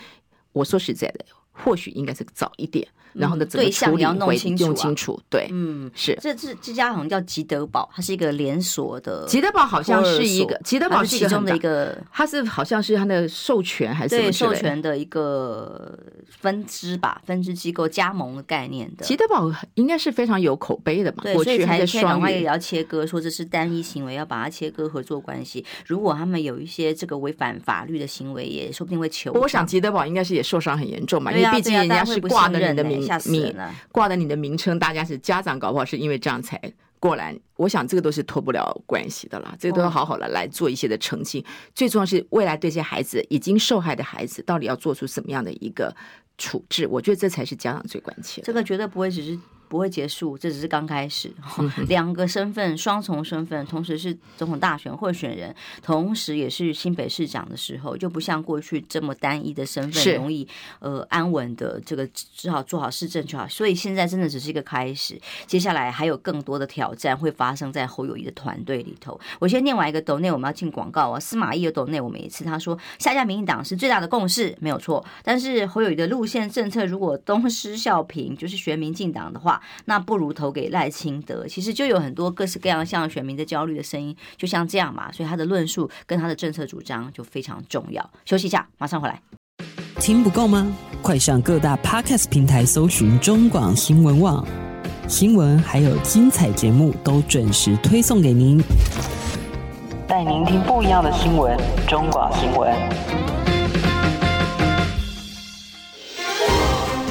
我说实在的，或许应该是早一点。然后呢，对象你要弄清楚，清楚，对，嗯，是这这这家好像叫吉德堡，它是一个连锁的。吉德堡好像是一个，吉德堡是其中的一个，它是好像是它的授权还是对授权的一个分支吧，分支机构加盟的概念的。吉德堡应该是非常有口碑的嘛，对，所以才双方也要切割，说这是单一行为，要把它切割合作关系。如果他们有一些这个违反法律的行为，也说不定会求。我想吉德堡应该是也受伤很严重嘛，因为毕竟人家是挂的你的名。名挂的你的名称，大家是家长，搞不好是因为这样才过来。我想这个都是脱不了关系的啦，这个都要好好的来做一些的澄清。最重要是未来对这些孩子已经受害的孩子，到底要做出什么样的一个处置？我觉得这才是家长最关切的。这个绝对不会只是。不会结束，这只是刚开始。两个身份，双重身份，同时是总统大选候选人，同时也是新北市长的时候，就不像过去这么单一的身份，容易呃安稳的这个只好做好市政就好。所以现在真的只是一个开始，接下来还有更多的挑战会发生在侯友谊的团队里头。我先念完一个斗内，我们要进广告啊。司马懿的斗内，我们一次他说下架民进党是最大的共识，没有错。但是侯友谊的路线政策如果东施效颦，就是学民进党的话。那不如投给赖清德，其实就有很多各式各样像选民的焦虑的声音，就像这样嘛，所以他的论述跟他的政策主张就非常重要。休息一下，马上回来。听不够吗？快上各大 Podcast 平台搜寻中广新闻网新闻，还有精彩节目都准时推送给您，带您听不一样的新闻。中广新闻。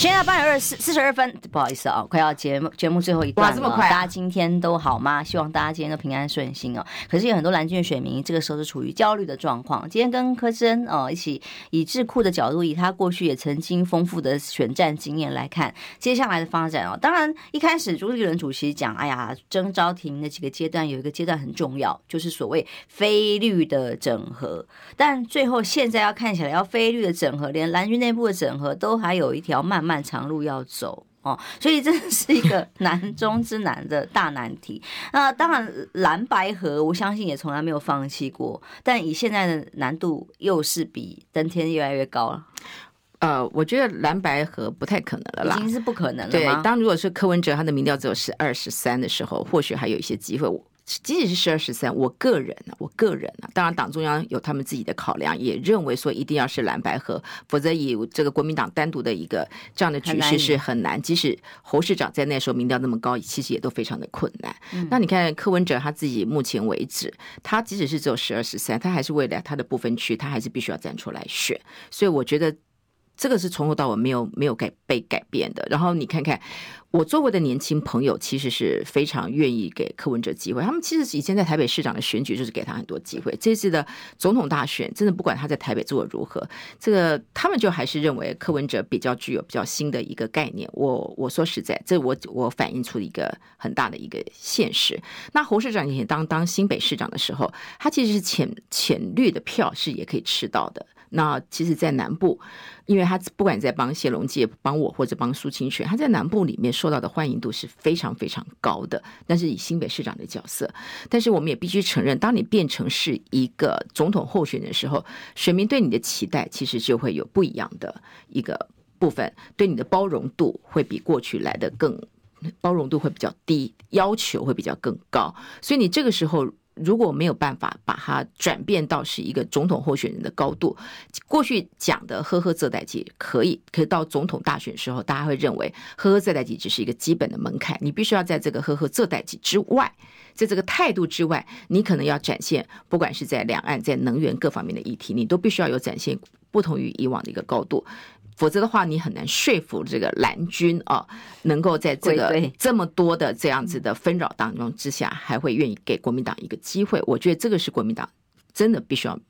现在八点二十四四十二分，不好意思啊，快要节目节目最后一段了。这么快啊，大家今天都好吗？希望大家今天都平安顺心哦。可是有很多蓝军的选民这个时候是处于焦虑的状况。今天跟柯志恩哦一起以智库的角度，以他过去也曾经丰富的选战经验来看接下来的发展哦。当然一开始朱立伦主席讲，哎呀，征召提名的几个阶段有一个阶段很重要，就是所谓非绿的整合。但最后现在要看起来要非绿的整合，连蓝军内部的整合都还有一条漫漫。漫长路要走哦，所以这是一个难中之难的大难题。那当然，蓝白河我相信也从来没有放弃过，但以现在的难度，又是比登天越来越高了。呃，我觉得蓝白河不太可能了啦，已经是不可能了。对，当如果是柯文哲他的民调只有十二十三的时候，或许还有一些机会。即使是十二十三，我个人呢，我个人呢，当然党中央有他们自己的考量，也认为说一定要是蓝白合，否则以这个国民党单独的一个这样的局势是很难。即使侯市长在那时候民调那么高，其实也都非常的困难。嗯、那你看柯文哲他自己目前为止，他即使是只有十二十三，他还是为了他的不分区，他还是必须要站出来选。所以我觉得。这个是从头到尾没有没有改被改变的。然后你看看我周围的年轻朋友，其实是非常愿意给柯文哲机会。他们其实以前在台北市长的选举就是给他很多机会。这次的总统大选，真的不管他在台北做的如何，这个他们就还是认为柯文哲比较具有比较新的一个概念。我我说实在，这我我反映出一个很大的一个现实。那侯市长以前当当新北市长的时候，他其实是浅浅绿的票是也可以吃到的。那其实，在南部，因为他不管在帮谢龙介、帮我或者帮苏清泉，他在南部里面受到的欢迎度是非常非常高的。但是以新北市长的角色，但是我们也必须承认，当你变成是一个总统候选人的时候，选民对你的期待其实就会有不一样的一个部分，对你的包容度会比过去来得更包容度会比较低，要求会比较更高。所以你这个时候。如果没有办法把它转变到是一个总统候选人的高度，过去讲的呵呵这代际可以，可到总统大选的时候，大家会认为呵呵这代际只是一个基本的门槛，你必须要在这个呵呵这代际之外，在这个态度之外，你可能要展现，不管是在两岸、在能源各方面的议题，你都必须要有展现不同于以往的一个高度。否则的话，你很难说服这个蓝军啊，能够在这个这么多的这样子的纷扰当中之下，还会愿意给国民党一个机会。我觉得这个是国民党真的必须要。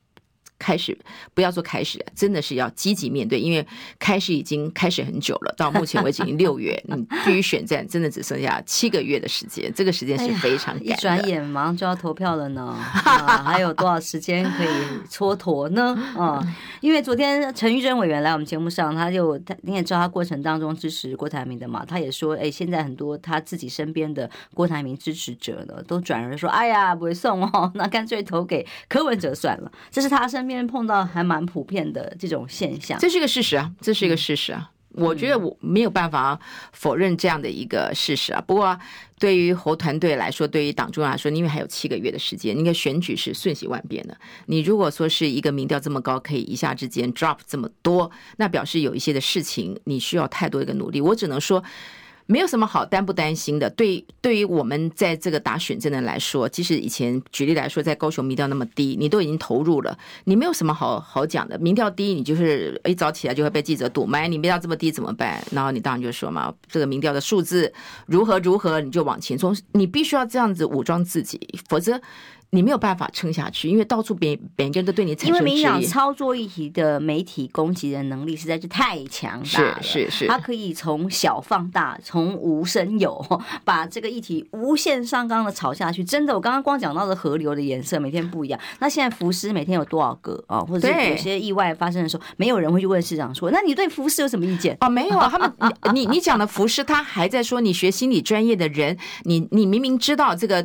开始不要说开始，真的是要积极面对，因为开始已经开始很久了，到目前为止已经六月，你对于选战真的只剩下七个月的时间，这个时间是非常赶。一转眼马上就要投票了呢，还有多少时间可以蹉跎呢？啊，因为昨天陈玉珍委员来我们节目上，他就他你也知道，他过程当中支持郭台铭的嘛，他也说，哎，现在很多他自己身边的郭台铭支持者呢，都转而说，哎呀，不会送哦，那干脆投给柯文哲算了，这是他身边。碰到还蛮普遍的这种现象，这是一个事实啊，这是一个事实啊。嗯、我觉得我没有办法否认这样的一个事实啊。不过对于侯团队来说，对于党中央来说，因为还有七个月的时间，应该选举是瞬息万变的。你如果说是一个民调这么高，可以一下之间 drop 这么多，那表示有一些的事情你需要太多一个努力。我只能说。没有什么好担不担心的。对，对于我们在这个打选战的来说，即使以前举例来说，在高雄民调那么低，你都已经投入了，你没有什么好好讲的。民调低，你就是一早起来就会被记者堵麦。你民调这么低怎么办？然后你当然就说嘛，这个民调的数字如何如何，你就往前冲。你必须要这样子武装自己，否则。你没有办法撑下去，因为到处别别人都对你产生。因为民进党操作议题的媒体攻击的能力实在是太强大了，是是是，他可以从小放大，从无生有，把这个议题无限上纲的炒下去。真的，我刚刚光讲到的河流的颜色每天不一样。那现在浮尸每天有多少个啊？或者是有些意外发生的时候，没有人会去问市长说：“那你对浮尸有什么意见？”哦，没有啊，他们你你讲的浮尸，他还在说你学心理专业的人，你你明明知道这个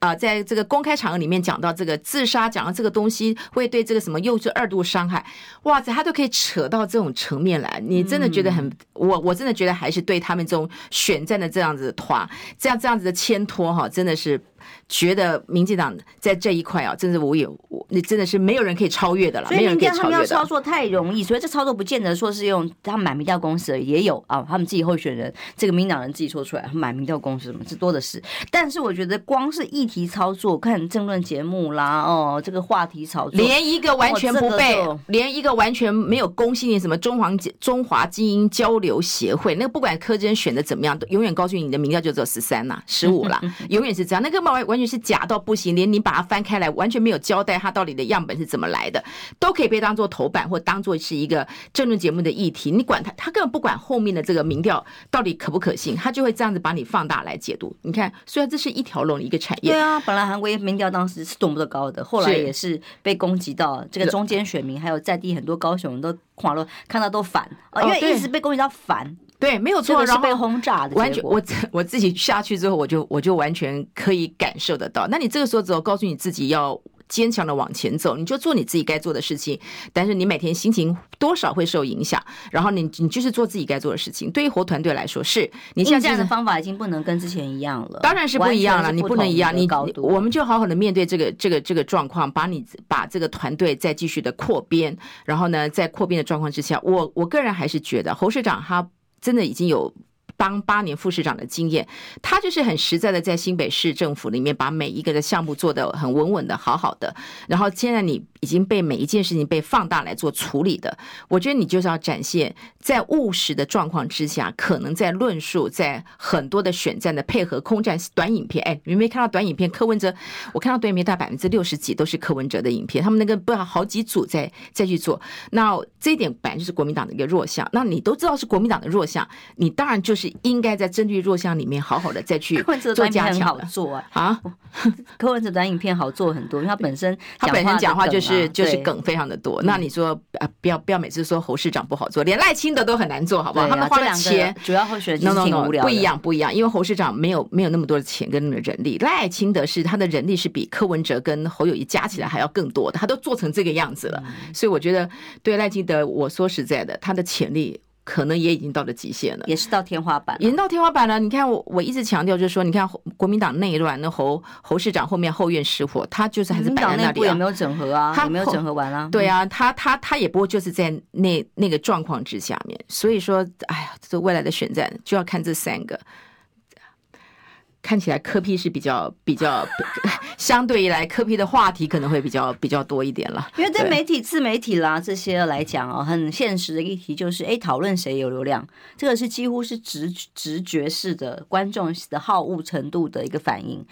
啊、呃，在这个公开场合。里面讲到这个自杀，讲到这个东西会对这个什么幼稚二度伤害，哇塞，他都可以扯到这种层面来，你真的觉得很，嗯、我我真的觉得还是对他们这种选战的这样子团，这样这样子的牵拖哈，真的是。觉得民进党在这一块啊，真是无有，你真的是没有人可以超越的了。所以民进党他们要操作太容易，所以这操作不见得说是用他们买民调公司也有啊，他们自己候选人这个民党人自己说出来买民调公司什么，这多的是。但是我觉得光是议题操作，看政论节目啦，哦，这个话题操作，连一个完全不被，连一个完全没有公信力，什么中华中华精英交流。协会，那个不管柯贞选的怎么样，都永远告诉你，你的民调就只有十三啦，十五啦，永远是这样。那个完完全是假到不行，连你把它翻开来，完全没有交代它到底的样本是怎么来的，都可以被当做头版或当做是一个政论节目的议题。你管他，他根本不管后面的这个民调到底可不可信，他就会这样子把你放大来解读。你看，虽然这是一条龙的一个产业，对啊，本来韩国民调当时是多么的高的，后来也是被攻击到这个中间选民，还有在地很多高雄人都垮了，看到都烦啊，因为一直被攻击到烦。对，没有错，是被轰炸的。完全，我 我自己下去之后，我就我就完全可以感受得到。那你这个时候只有告诉你自己要坚强的往前走，你就做你自己该做的事情。但是你每天心情多少会受影响，然后你你就是做自己该做的事情。对于活团队来说，是你现在这样的方法已经不能跟之前一样了。当然是不一样了，你不能一样。你我们就好好的面对这个这个这个状况，把你把这个团队再继续的扩编，然后呢，在扩编的状况之下，我我个人还是觉得侯市长他。真的已经有当八年副市长的经验，他就是很实在的在新北市政府里面把每一个的项目做得很稳稳的、好好的。然后现在你已经被每一件事情被放大来做处理的，我觉得你就是要展现在务实的状况之下，可能在论述，在很多的选战的配合、空战短影片。哎，你没看到短影片？柯文哲，我看到短影片大概百分之六十几都是柯文哲的影片，他们那个不知道好几组在再去做。那这一点本来就是国民党的一个弱项。那你都知道是国民党的弱项，你当然就是应该在针对弱项里面好好的再去做加强。好做啊！啊，柯文哲短影片好做很多，因为他本身他本身讲话就是。就是梗非常的多，那你说啊，不要不要每次说侯市长不好做，连赖清德都很难做，好不好？他们花了钱，主要候选人 no no no 不一样不一样，因为侯市长没有没有那么多的钱跟那么人力，赖清德是他的人力是比柯文哲跟侯友谊加起来还要更多的，他都做成这个样子了，所以我觉得对赖清德，我说实在的，他的潜力。可能也已经到了极限了，也是到天花板，已经到天花板了。你看我，我一直强调就是说，你看国民党内乱，那侯侯市长后面后院失火，他就是还是摆在那里，也没有整合啊，他没有整合完啊。对啊，他他他也不过就是在那那个状况之下面，所以说，哎呀，这未来的选战就要看这三个。看起来柯 P 是比较比较，相对于来柯 P 的话题可能会比较比较多一点了。因为对媒体、自媒体啦这些来讲哦，很现实的议题就是，哎，讨论谁有流量，这个是几乎是直直觉式的观众的好恶程度的一个反应。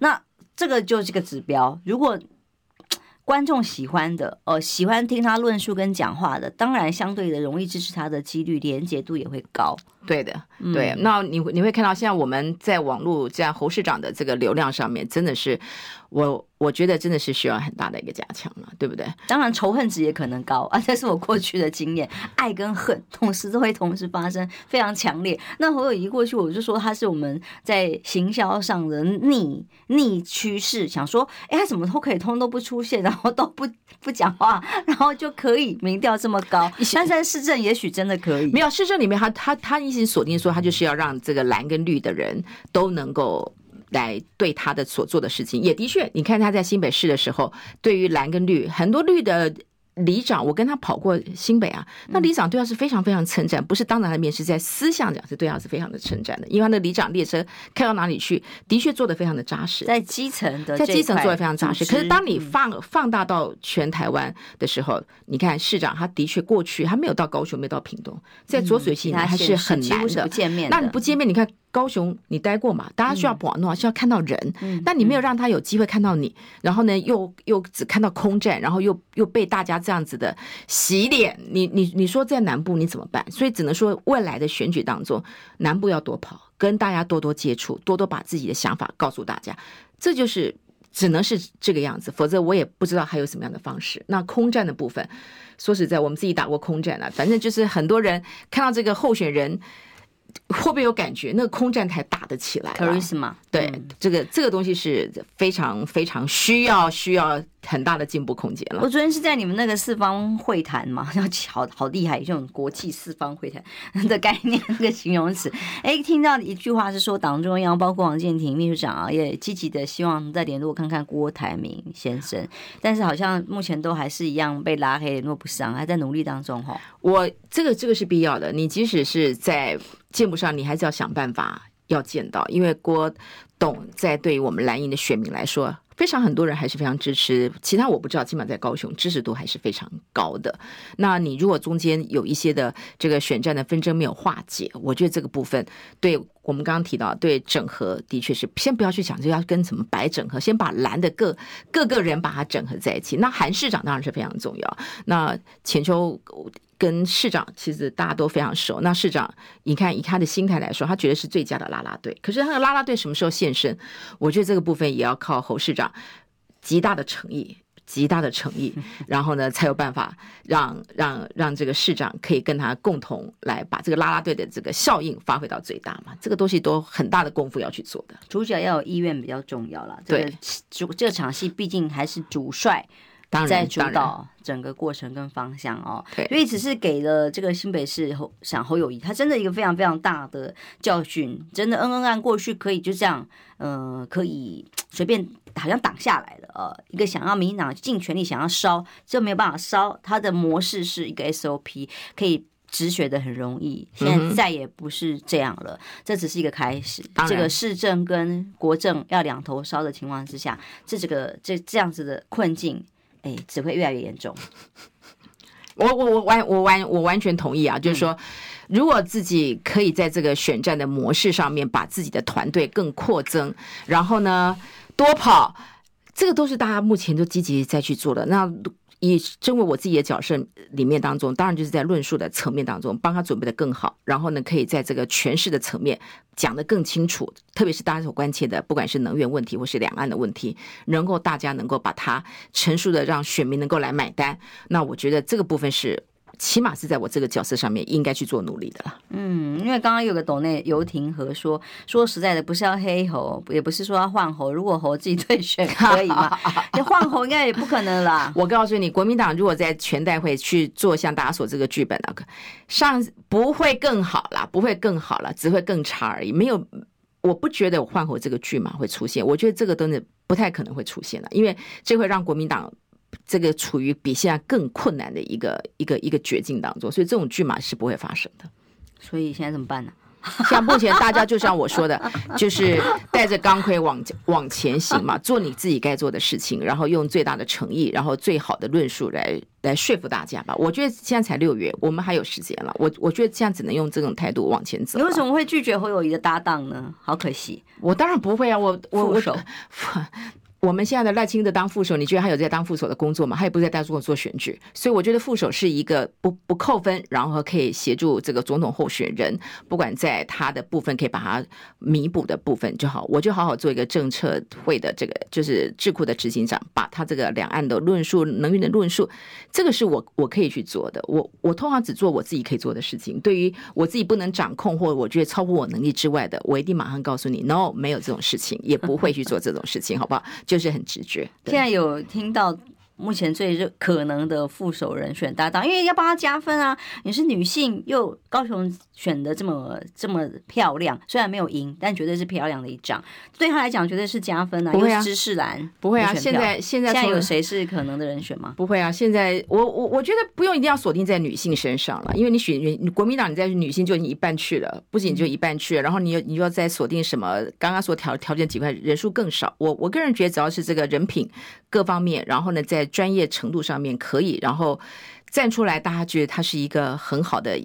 那这个就是个指标，如果观众喜欢的，呃，喜欢听他论述跟讲话的，当然相对的容易支持他的几率连结度也会高。对的，对，那你你会看到，现在我们在网络这样侯市长的这个流量上面，真的是我我觉得真的是需要很大的一个加强了，对不对？当然仇恨值也可能高 啊，这是我过去的经验，爱跟恨同时都会同时发生，非常强烈。那侯友宜过去我就说他是我们在行销上的逆逆趋势，想说，哎，他怎么都可以通都不出现，然后都不不讲话，然后就可以民调这么高？但是在市政也许真的可以，没有市政里面他他他一。锁定说，他就是要让这个蓝跟绿的人都能够来对他的所做的事情。也的确，你看他在新北市的时候，对于蓝跟绿，很多绿的。里长，我跟他跑过新北啊，那里长对他是非常非常称赞，不是当着他的面，是在私下讲，是对他是非常的称赞的。因为他那里长列车开到哪里去，的确做的非常的扎实，在基层的，在基层做的非常扎实。可是当你放放大到全台湾的时候，你看市长，他的确过去他没有到高雄，没有到屏东，在浊水溪还是很难的。那你不见面，你看。高雄，你待过嘛？大家需要网络，需要看到人。但你没有让他有机会看到你，然后呢，又又只看到空战，然后又又被大家这样子的洗脸。你你你说在南部你怎么办？所以只能说未来的选举当中，南部要多跑，跟大家多多接触，多多把自己的想法告诉大家。这就是只能是这个样子，否则我也不知道还有什么样的方式。那空战的部分，说实在，我们自己打过空战了，反正就是很多人看到这个候选人。会不会有感觉？那个空战台打得起来。Charisma，对，这个这个东西是非常非常需要需要很大的进步空间了。我昨天是在你们那个四方会谈嘛，要好好厉害，这种国际四方会谈的概念，那个形容词。哎，听到一句话是说，党中央包括王建廷秘书长啊，也积极的希望再联络看看郭台铭先生，但是好像目前都还是一样被拉黑，联络不上，还在努力当中哈。我这个这个是必要的，你即使是在。见不上你，还是要想办法要见到，因为郭董在对于我们蓝营的选民来说非常很多人还是非常支持，其他我不知道，起码在高雄支持度还是非常高的。那你如果中间有一些的这个选战的纷争没有化解，我觉得这个部分对我们刚刚提到对整合的确是先不要去讲就要跟什么白整合，先把蓝的各各个人把它整合在一起。那韩市长当然是非常重要。那浅秋。跟市长其实大家都非常熟。那市长，你看以他的心态来说，他觉得是最佳的拉拉队。可是他的拉拉队什么时候现身？我觉得这个部分也要靠侯市长极大的诚意，极大的诚意，然后呢才有办法让让让这个市长可以跟他共同来把这个拉拉队的这个效应发挥到最大嘛。这个东西都很大的功夫要去做的。主角要有意愿比较重要了。对，主这场戏毕竟还是主帅。在主导整个过程跟方向哦，所以只是给了这个新北市侯想侯友谊，他真的一个非常非常大的教训，真的恩恩案过去可以就这样，呃，可以随便好像挡下来了，呃，一个想要民进党尽全力想要烧，就没有办法烧，他的模式是一个 SOP，可以止血的很容易，现在再也不是这样了，这只是一个开始，这个市政跟国政要两头烧的情况之下，这这个这这样子的困境。哎，只会越来越严重。我我我完我完我完全同意啊！就是说，如果自己可以在这个选战的模式上面把自己的团队更扩增，然后呢多跑，这个都是大家目前都积极在去做的。那。以身为我自己的角色里面当中，当然就是在论述的层面当中帮他准备的更好，然后呢，可以在这个诠释的层面讲得更清楚，特别是大家所关切的，不管是能源问题或是两岸的问题，能够大家能够把它陈述的让选民能够来买单，那我觉得这个部分是。起码是在我这个角色上面应该去做努力的啦。嗯，因为刚刚有个斗内游庭和说，说实在的，不是要黑猴，也不是说要换猴。如果猴自己退选可以吗？你 换猴应该也不可能啦。我告诉你，国民党如果在全代会去做像大家所这个剧本那个上不会更好啦，不会更好了，只会更差而已。没有，我不觉得换侯这个剧码会出现。我觉得这个真的不太可能会出现了，因为这会让国民党。这个处于比现在更困难的一个一个一个绝境当中，所以这种剧码是不会发生的。所以现在怎么办呢？像目前大家就像我说的，就是带着钢盔往往前行嘛，做你自己该做的事情，然后用最大的诚意，然后最好的论述来来说服大家吧。我觉得现在才六月，我们还有时间了。我我觉得现在只能用这种态度往前走。你为什么会拒绝侯友宜的搭档呢？好可惜，我当然不会啊，我我我。我们现在的赖清德当副手，你觉得他有在当副手的工作吗？他也不在带做做选举，所以我觉得副手是一个不不扣分，然后可以协助这个总统候选人，不管在他的部分可以把它弥补的部分就好。我就好好做一个政策会的这个就是智库的执行长，把他这个两岸的论述、能源的论述，这个是我我可以去做的。我我通常只做我自己可以做的事情，对于我自己不能掌控或我觉得超乎我能力之外的，我一定马上告诉你，no，没有这种事情，也不会去做这种事情，好不好？就就是很直觉。现在有听到。目前最热可能的副手人选搭档，因为要帮他加分啊！你是女性，又高雄选的这么这么漂亮，虽然没有赢，但绝对是漂亮的一仗。对他来讲，绝对是加分啊！不会啊，知识蓝不会啊！现在现在现在有谁是可能的人选吗？不会啊！现在我我我觉得不用一定要锁定在女性身上了，因为你选你国民党，你在女性就已经一半去了，不仅就一半去了，然后你又你又要再锁定什么？刚刚所条条件几块人数更少。我我个人觉得，只要是这个人品各方面，然后呢，在专业程度上面可以，然后站出来，大家觉得他是一个很好的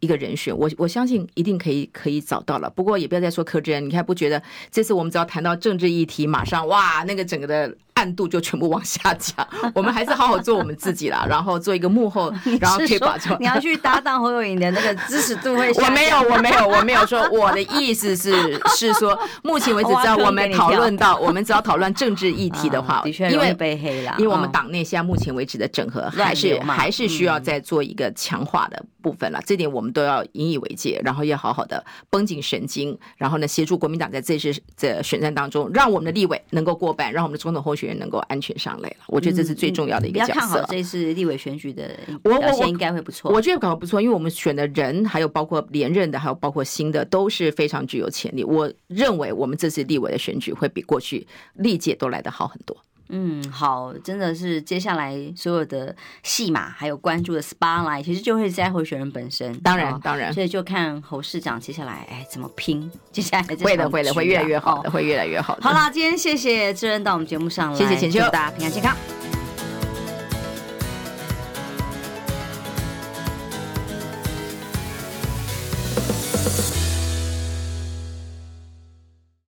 一个人选，我我相信一定可以可以找到了。不过也不要再说柯志恩，你看不觉得这次我们只要谈到政治议题，马上哇，那个整个的。暗度就全部往下降，我们还是好好做我们自己啦，然后做一个幕后，然后可以把你要去搭档侯友宜的那个支持度会。我没有，我没有，我没有说我的意思是是说，目前为止只要我们讨论到，我们只要讨论政治议题的话，的确因为被黑了，因为我们党内现在目前为止的整合还是还是需要再做一个强化的部分了，这点我们都要引以为戒，然后要好好的绷紧神经，然后呢协助国民党在这次的选战当中，让我们的立委能够过半，让我们的总统候选人能够安全上来了，我觉得这是最重要的一个角色。嗯、要看好这次立委选举的表现，应该会不错。我觉得搞得不错，因为我们选的人，还有包括连任的，还有包括新的，都是非常具有潜力。我认为我们这次立委的选举会比过去历届都来得好很多。嗯，好，真的是接下来所有的戏码还有关注的 spotlight，其实就会在候选人本身。当然，当然，所以就看侯市长接下来哎怎么拼，接下来会的，会的，会越来越好的，会越来越好的。好啦，今天谢谢志恩到我们节目上来，谢谢浅秋，大家平安健康。